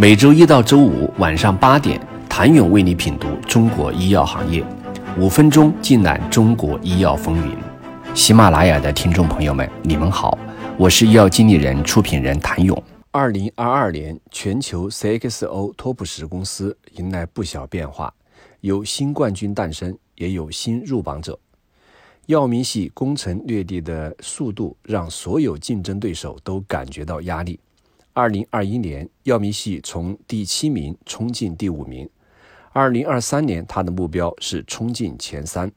每周一到周五晚上八点，谭勇为你品读中国医药行业，五分钟尽览中国医药风云。喜马拉雅的听众朋友们，你们好，我是医药经理人、出品人谭勇。二零二二年，全球 CXO 托普十公司迎来不小变化，有新冠军诞生，也有新入榜者。药明系攻城略地的速度，让所有竞争对手都感觉到压力。二零二一年，药明系从第七名冲进第五名。二零二三年，它的目标是冲进前三。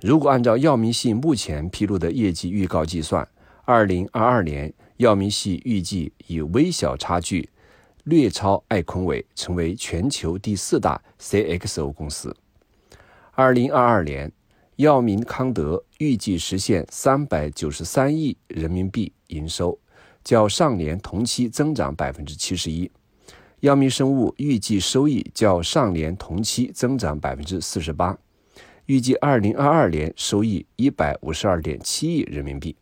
如果按照药明系目前披露的业绩预告计算，二零二二年药明系预计以微小差距略超艾坤伟，成为全球第四大 CXO 公司。二零二二年。药明康德预计实现三百九十三亿人民币营收，较上年同期增长百分之七十一。药明生物预计收益较上年同期增长百分之四十八，预计二零二二年收益一百五十二点七亿人民币。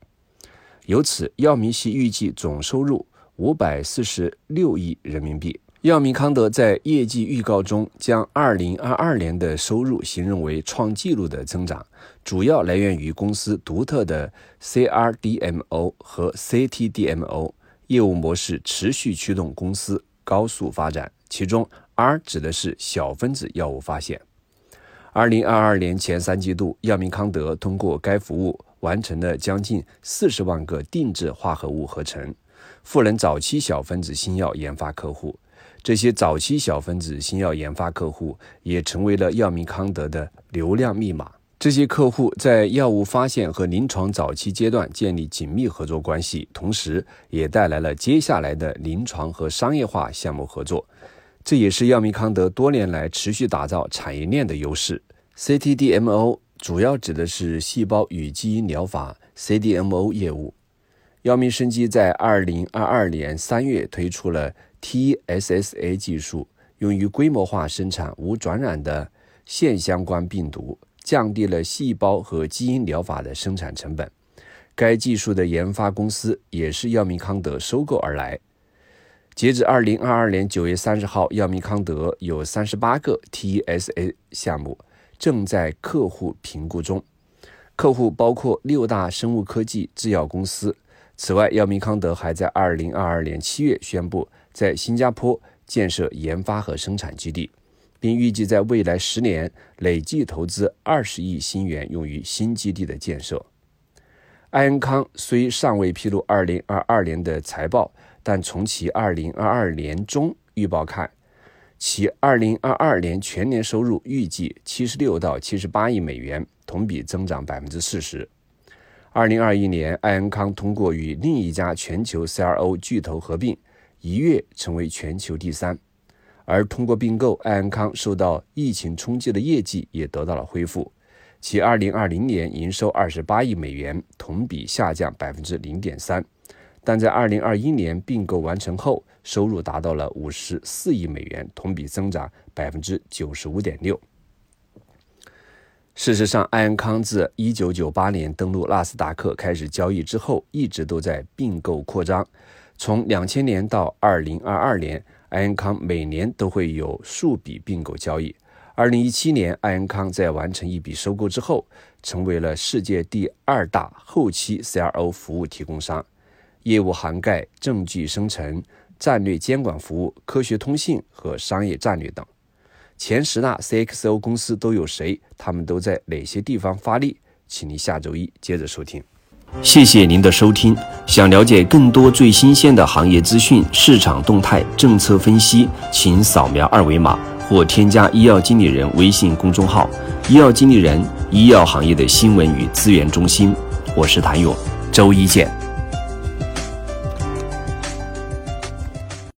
由此，药明系预计总收入五百四十六亿人民币。药明康德在业绩预告中将2022年的收入形容为创纪录的增长，主要来源于公司独特的 CRDMO 和 CTDMO 业务模式持续驱动公司高速发展。其中，R 指的是小分子药物发现。2022年前三季度，药明康德通过该服务完成了将近40万个定制化合物合成，赋能早期小分子新药研发客户。这些早期小分子新药研发客户也成为了药明康德的流量密码。这些客户在药物发现和临床早期阶段建立紧密合作关系，同时也带来了接下来的临床和商业化项目合作。这也是药明康德多年来持续打造产业链的优势。CTDMO 主要指的是细胞与基因疗法 CDMO 业务。药明生机在二零二二年三月推出了。TSSA 技术用于规模化生产无转染的腺相关病毒，降低了细胞和基因疗法的生产成本。该技术的研发公司也是药明康德收购而来。截至二零二二年九月三十号，药明康德有三十八个 TSA 项目正在客户评估中，客户包括六大生物科技制药公司。此外，药明康德还在二零二二年七月宣布。在新加坡建设研发和生产基地，并预计在未来十年累计投资二十亿新元用于新基地的建设。艾恩康虽尚未披露二零二二年的财报，但从其二零二二年中预报看，其二零二二年全年收入预计七十六到七十八亿美元，同比增长百分之四十。二零二一年，艾恩康通过与另一家全球 CRO 巨头合并。一跃成为全球第三，而通过并购，爱安康受到疫情冲击的业绩也得到了恢复。其二零二零年营收二十八亿美元，同比下降百分之零点三，但在二零二一年并购完成后，收入达到了五十四亿美元，同比增长百分之九十五点六。事实上，爱安康自一九九八年登陆纳斯达克开始交易之后，一直都在并购扩张。从两千年到二零二二年，爱恩康每年都会有数笔并购交易。二零一七年，爱恩康在完成一笔收购之后，成为了世界第二大后期 CRO 服务提供商，业务涵盖证据生成、战略监管服务、科学通信和商业战略等。前十大 CXO 公司都有谁？他们都在哪些地方发力？请您下周一接着收听。谢谢您的收听。想了解更多最新鲜的行业资讯、市场动态、政策分析，请扫描二维码或添加医药经理人微信公众号“医药经理人”——医药行业的新闻与资源中心。我是谭勇，周一见。